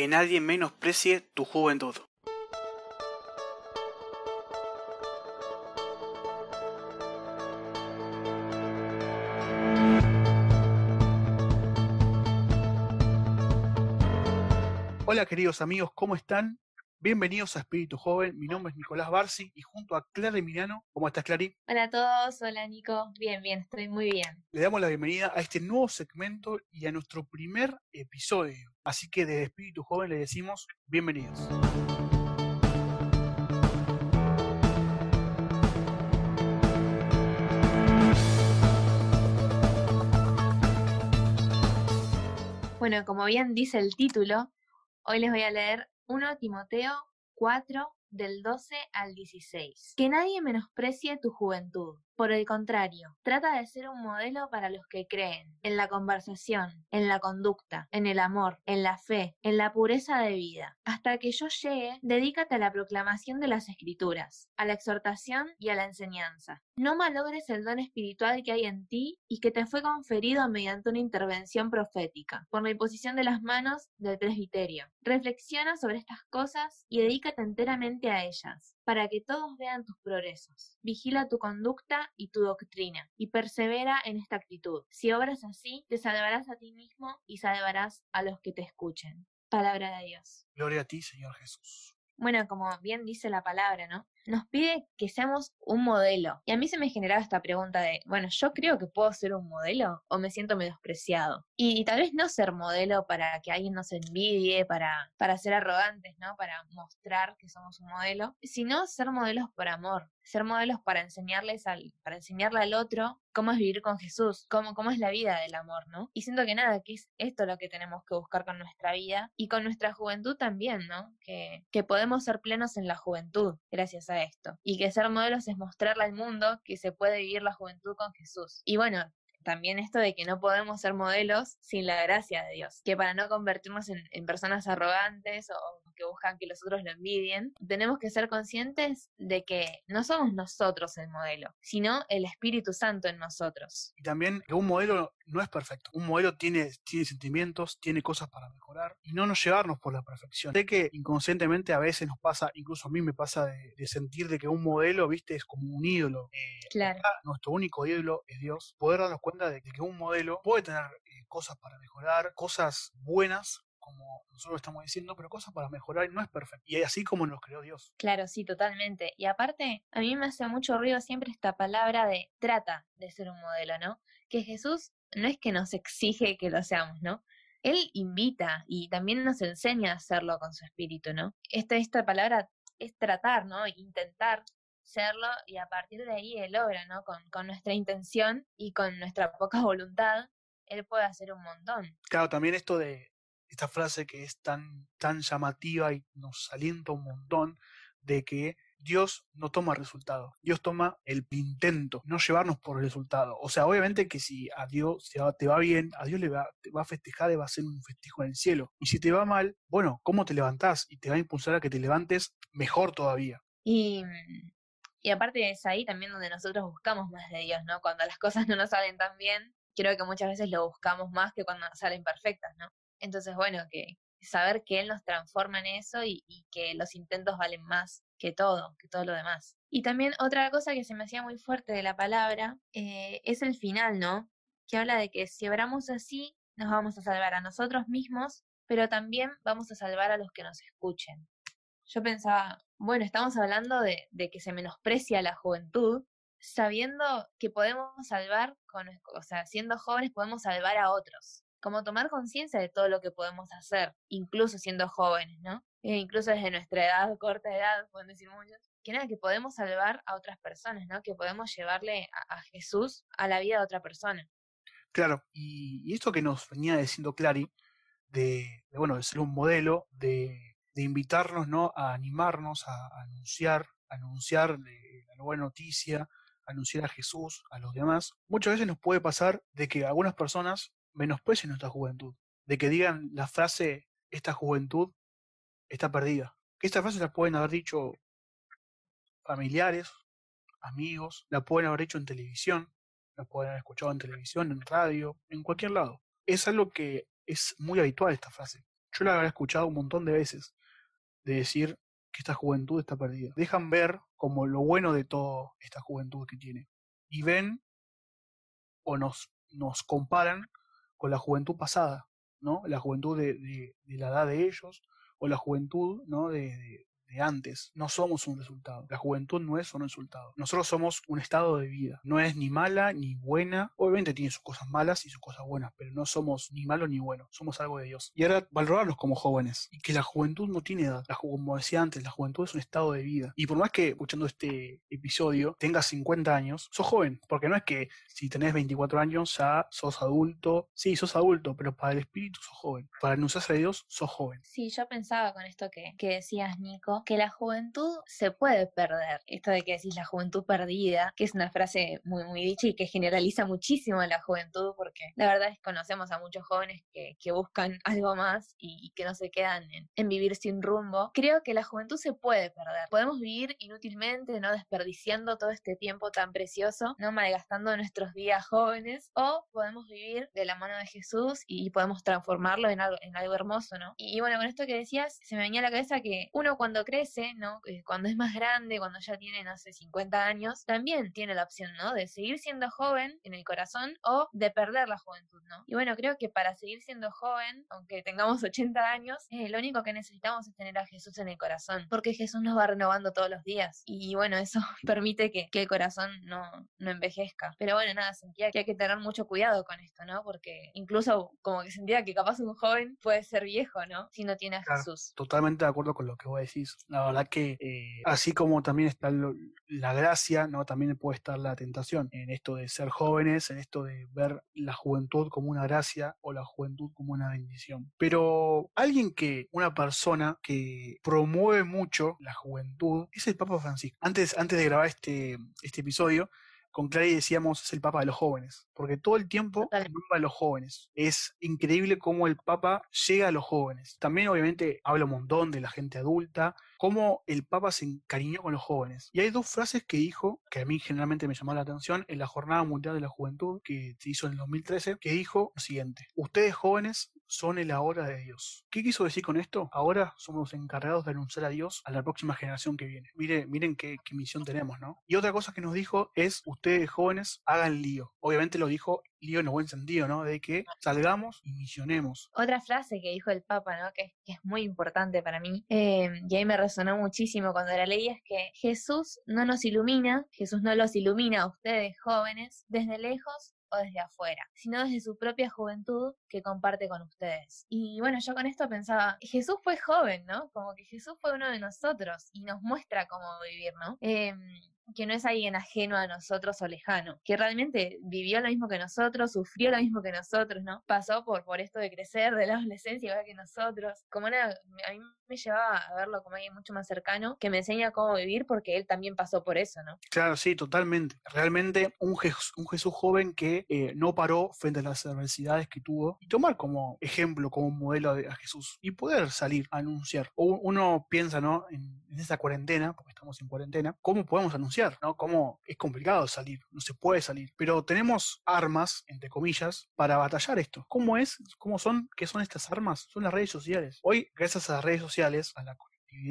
Que nadie menosprecie tu juventud. Hola queridos amigos, ¿cómo están? Bienvenidos a Espíritu Joven, mi nombre es Nicolás Barsi y junto a Clara Emiliano, ¿cómo estás Clary? Hola a todos, hola Nico, bien, bien, estoy muy bien. Le damos la bienvenida a este nuevo segmento y a nuestro primer episodio. Así que desde Espíritu Joven le decimos bienvenidos. Bueno, como bien dice el título, hoy les voy a leer 1 Timoteo 4 del 12 al 16. Que nadie menosprecie tu juventud. Por el contrario, trata de ser un modelo para los que creen, en la conversación, en la conducta, en el amor, en la fe, en la pureza de vida. Hasta que yo llegue, dedícate a la proclamación de las escrituras, a la exhortación y a la enseñanza. No malogres el don espiritual que hay en ti y que te fue conferido mediante una intervención profética, por la imposición de las manos del presbiterio. Reflexiona sobre estas cosas y dedícate enteramente a ellas para que todos vean tus progresos. Vigila tu conducta y tu doctrina, y persevera en esta actitud. Si obras así, te salvarás a ti mismo y salvarás a los que te escuchen. Palabra de Dios. Gloria a ti, Señor Jesús. Bueno, como bien dice la palabra, ¿no? Nos pide que seamos un modelo. Y a mí se me generaba esta pregunta de, bueno, yo creo que puedo ser un modelo o me siento menospreciado. Y, tal vez no ser modelo para que alguien nos envidie, para, para ser arrogantes, ¿no? Para mostrar que somos un modelo, sino ser modelos por amor, ser modelos para enseñarles al, para enseñarle al otro cómo es vivir con Jesús, cómo, cómo es la vida del amor, ¿no? Y siento que nada, que es esto lo que tenemos que buscar con nuestra vida y con nuestra juventud también, ¿no? Que, que podemos ser plenos en la juventud gracias a esto. Y que ser modelos es mostrarle al mundo que se puede vivir la juventud con Jesús. Y bueno, también esto de que no podemos ser modelos sin la gracia de Dios, que para no convertirnos en, en personas arrogantes o, que buscan que los otros lo envidien, tenemos que ser conscientes de que no somos nosotros el modelo, sino el Espíritu Santo en nosotros. Y también que un modelo no es perfecto. Un modelo tiene, tiene sentimientos, tiene cosas para mejorar y no nos llevarnos por la perfección. Sé que inconscientemente a veces nos pasa, incluso a mí me pasa de, sentir de que un modelo, viste, es como un ídolo. Eh, claro. Nuestro único ídolo es Dios. Poder darnos cuenta de que un modelo puede tener eh, cosas para mejorar, cosas buenas, como nosotros estamos diciendo, pero cosas para mejorar y no es perfecto. Y así como nos creó Dios. Claro, sí, totalmente. Y aparte, a mí me hace mucho ruido siempre esta palabra de trata de ser un modelo, ¿no? Que Jesús no es que nos exige que lo seamos, ¿no? Él invita y también nos enseña a hacerlo con su espíritu, ¿no? Esta, esta palabra es tratar, ¿no? Intentar serlo y a partir de ahí él logra, ¿no? Con, con nuestra intención y con nuestra poca voluntad, él puede hacer un montón. Claro, también esto de esta frase que es tan, tan llamativa y nos alienta un montón de que Dios no toma resultado, Dios toma el intento, no llevarnos por el resultado. O sea, obviamente que si a Dios te va bien, a Dios le va, te va a festejar y va a ser un festejo en el cielo. Y si te va mal, bueno, ¿cómo te levantás? Y te va a impulsar a que te levantes mejor todavía. Y, y aparte es ahí también donde nosotros buscamos más de Dios, ¿no? Cuando las cosas no nos salen tan bien, creo que muchas veces lo buscamos más que cuando salen perfectas, ¿no? Entonces, bueno, que saber que Él nos transforma en eso y, que los intentos valen más que todo, que todo lo demás. Y también otra cosa que se me hacía muy fuerte de la palabra eh, es el final, ¿no? Que habla de que si obramos así, nos vamos a salvar a nosotros mismos, pero también vamos a salvar a los que nos escuchen. Yo pensaba, bueno, estamos hablando de, de que se menosprecia la juventud, sabiendo que podemos salvar, con, o sea, siendo jóvenes podemos salvar a otros como tomar conciencia de todo lo que podemos hacer, incluso siendo jóvenes, ¿no? E incluso desde nuestra edad, corta edad, pueden decir muchos, que nada, que podemos salvar a otras personas, ¿no? Que podemos llevarle a, Jesús a la vida de otra persona. Claro, y, esto que nos venía diciendo Clary, de, bueno, de ser un modelo, de, de invitarnos, ¿no? A animarnos, a, anunciar, a anunciar la buena noticia, anunciar a Jesús, a los demás. Muchas veces nos puede pasar de que algunas personas menosprecien nuestra juventud, de que digan la frase, esta juventud está perdida. Esta frase la pueden haber dicho familiares, amigos, la pueden haber hecho en televisión, la pueden haber escuchado en televisión, en radio, en cualquier lado. Es algo que es muy habitual esta frase. yo la habré escuchado un montón de veces, de decir que esta juventud está perdida. Dejan ver como lo bueno de toda esta juventud que tiene. Y ven o nos, nos comparan con la juventud pasada, ¿no? La juventud de, de, la edad de ellos, o la juventud, ¿no? de, de antes. No somos un resultado. La juventud no es un resultado. Nosotros somos un estado de vida. No es ni mala ni buena. Obviamente tiene sus cosas malas y sus cosas buenas, pero no somos ni malo ni bueno. Somos algo de Dios. Y ahora valorarnos como jóvenes. Y que la juventud no tiene edad. La, como decía antes, la juventud es un estado de vida. Y por más que escuchando este episodio tengas 50 años, sos joven. Porque no es que si tenés 24 años ya sos adulto. Sí, sos adulto, pero para el espíritu sos joven. Para anunciarse a Dios sos joven. Sí, yo pensaba con esto que, que decías, Nico, que la juventud se puede perder. Esto de que decís la juventud perdida, que es una frase muy, muy dicha y que generaliza muchísimo a la juventud, porque la verdad es que conocemos a muchos jóvenes que, que buscan algo más y, que no se quedan en, vivir sin rumbo. Creo que la juventud se puede perder. Podemos vivir inútilmente, no desperdiciando todo este tiempo tan precioso, no malgastando nuestros días jóvenes, o podemos vivir de la mano de Jesús y podemos transformarlo en algo, en algo hermoso, ¿no? Y, y bueno, con esto que decías, se me venía a la cabeza que uno cuando crece, ¿no? Eh, cuando es más grande, cuando ya tiene, no sé, 50 años, también tiene la opción, ¿no? De seguir siendo joven en el corazón o de perder la juventud, ¿no? Y bueno, creo que para seguir siendo joven, aunque tengamos 80 años, eh, lo único que necesitamos es tener a Jesús en el corazón, porque Jesús nos va renovando todos los días y bueno, eso permite que, que el corazón no, no envejezca. Pero bueno, nada, sentía que hay que tener mucho cuidado con esto, ¿no? Porque incluso como que sentía que capaz un joven puede ser viejo, ¿no? Si no tiene a Jesús. Totalmente de acuerdo con lo que vos decís. La verdad que eh, así como también está la gracia, ¿no? También puede estar la tentación en esto de ser jóvenes, en esto de ver la juventud como una gracia o la juventud como una bendición. Pero alguien que, una persona que promueve mucho la juventud es el Papa Francisco. Antes, antes de grabar este, este episodio, con Clary decíamos es el Papa de los jóvenes, porque todo el tiempo nombra a los jóvenes. Es increíble cómo el Papa llega a los jóvenes. También obviamente habla un montón de la gente adulta, cómo el Papa se encariñó con los jóvenes. Y hay dos frases que dijo, que a mí generalmente me llamó la atención, en la Jornada Mundial de la Juventud, que se hizo en el 2013, que dijo lo siguiente, ustedes jóvenes son el ahora de Dios. ¿Qué quiso decir con esto? Ahora somos encargados de anunciar a Dios a la próxima generación que viene. Miren, miren qué, qué misión tenemos, ¿no? Y otra cosa que nos dijo es, ustedes jóvenes hagan lío. Obviamente lo dijo lío en el buen sentido, ¿no? De que salgamos y misionemos. Otra frase que dijo el Papa, ¿no? Que, es muy importante para mí, eh, y ahí me resonó muchísimo cuando la leí, es que Jesús no nos ilumina, Jesús no los ilumina a ustedes jóvenes desde lejos o desde afuera, sino desde su propia juventud que comparte con ustedes. Y bueno, yo con esto pensaba, Jesús fue joven, ¿no? Como que Jesús fue uno de nosotros y nos muestra cómo vivir, ¿no? Eh, que no es alguien ajeno a nosotros o lejano, que realmente vivió lo mismo que nosotros, sufrió lo mismo que nosotros, ¿no? Pasó por, por esto de crecer, de la adolescencia igual que nosotros. Como una, a mí me llevaba a verlo como alguien mucho más cercano, que me enseña cómo vivir porque él también pasó por eso, ¿no? Claro, sí, totalmente. Realmente un, Jesús, un Jesús joven que eh, no paró frente a las adversidades que tuvo y tomar como ejemplo, como modelo a Jesús y poder salir a anunciar. Uno piensa, ¿no? En, en esta cuarentena, porque estamos en cuarentena, ¿cómo podemos anunciar? ¿no? Como es complicado salir, no se puede salir, pero tenemos armas, entre comillas, para batallar esto. ¿Cómo es? ¿Cómo son? ¿Qué son estas armas? Son las redes sociales. Hoy, gracias a las redes sociales, a la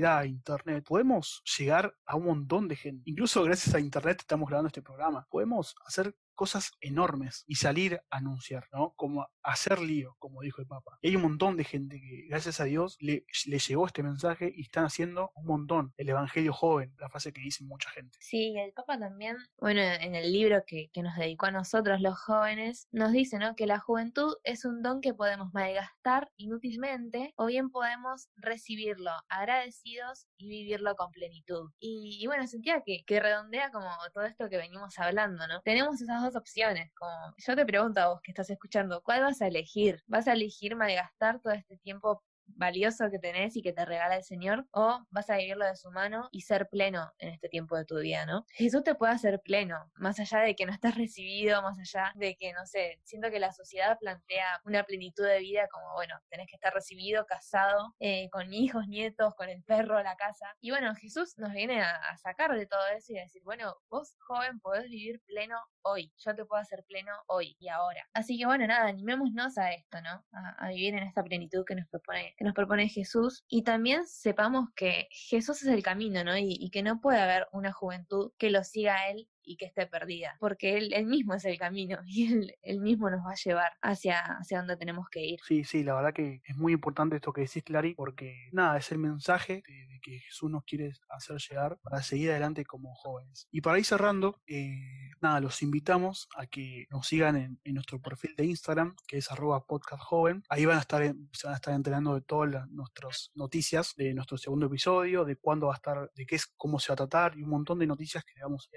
a internet, podemos llegar a un montón de gente. Incluso gracias a internet estamos grabando este programa. Podemos hacer cosas enormes y salir a anunciar, ¿no? Como hacer lío, como dijo el Papa. Y hay un montón de gente que, gracias a Dios, le, le llegó este mensaje y están haciendo un montón. El Evangelio joven, la frase que dice mucha gente. Sí, el Papa también, bueno, en el libro que, que nos dedicó a nosotros los jóvenes, nos dice, ¿no? Que la juventud es un don que podemos malgastar inútilmente o bien podemos recibirlo agradecidos y vivirlo con plenitud. Y, y bueno, sentía que, que redondea como todo esto que venimos hablando, ¿no? Tenemos esas dos opciones. Como yo te pregunto a vos que estás escuchando, ¿cuál vas a elegir? ¿Vas a elegir malgastar todo este tiempo valioso que tenés y que te regala el Señor, o vas a vivirlo de su mano y ser pleno en este tiempo de tu vida, ¿no? Jesús te puede hacer pleno, más allá de que no estás recibido, más allá de que, no sé, siento que la sociedad plantea una plenitud de vida como, bueno, tenés que estar recibido, casado, eh, con hijos, nietos, con el perro, la casa. Y bueno, Jesús nos viene a, sacar de todo eso y a decir, bueno, vos joven podés vivir pleno hoy, yo te puedo hacer pleno hoy y ahora. Así que bueno, nada, animémonos a esto, ¿no? A, a vivir en esta plenitud que nos propone que nos propone Jesús y también sepamos que Jesús es el camino, ¿no? Y, y que no puede haber una juventud que lo siga a Él y que esté perdida, porque él, mismo es el camino y él, mismo nos va a llevar hacia, hacia donde tenemos que ir. Sí, sí, la verdad que es muy importante esto que decís, Clary, porque nada, es el mensaje de, que Jesús nos quiere hacer llegar para seguir adelante como jóvenes. Y para ir cerrando, eh, nada, los invitamos a que nos sigan en, en, nuestro perfil de Instagram, que es arroba podcastjoven. Ahí van a estar, se van a estar enterando de todas nuestras noticias de nuestro segundo episodio, de cuándo va a estar, de qué es, cómo se va a tratar y un montón de noticias que vamos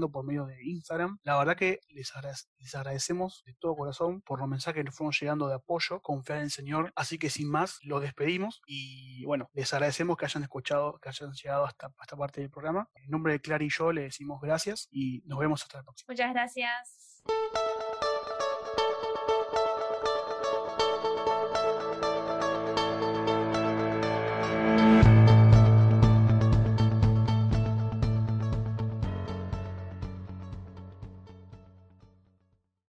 por medio de Instagram. La verdad que les, les, agradecemos de todo corazón por los mensajes que nos fueron llegando de apoyo, confiar en el Señor. Así que sin más, los despedimos y bueno, les agradecemos que hayan escuchado, que hayan llegado hasta esta parte del programa. En nombre de Clara y yo le decimos gracias y nos vemos hasta la próxima. Muchas gracias.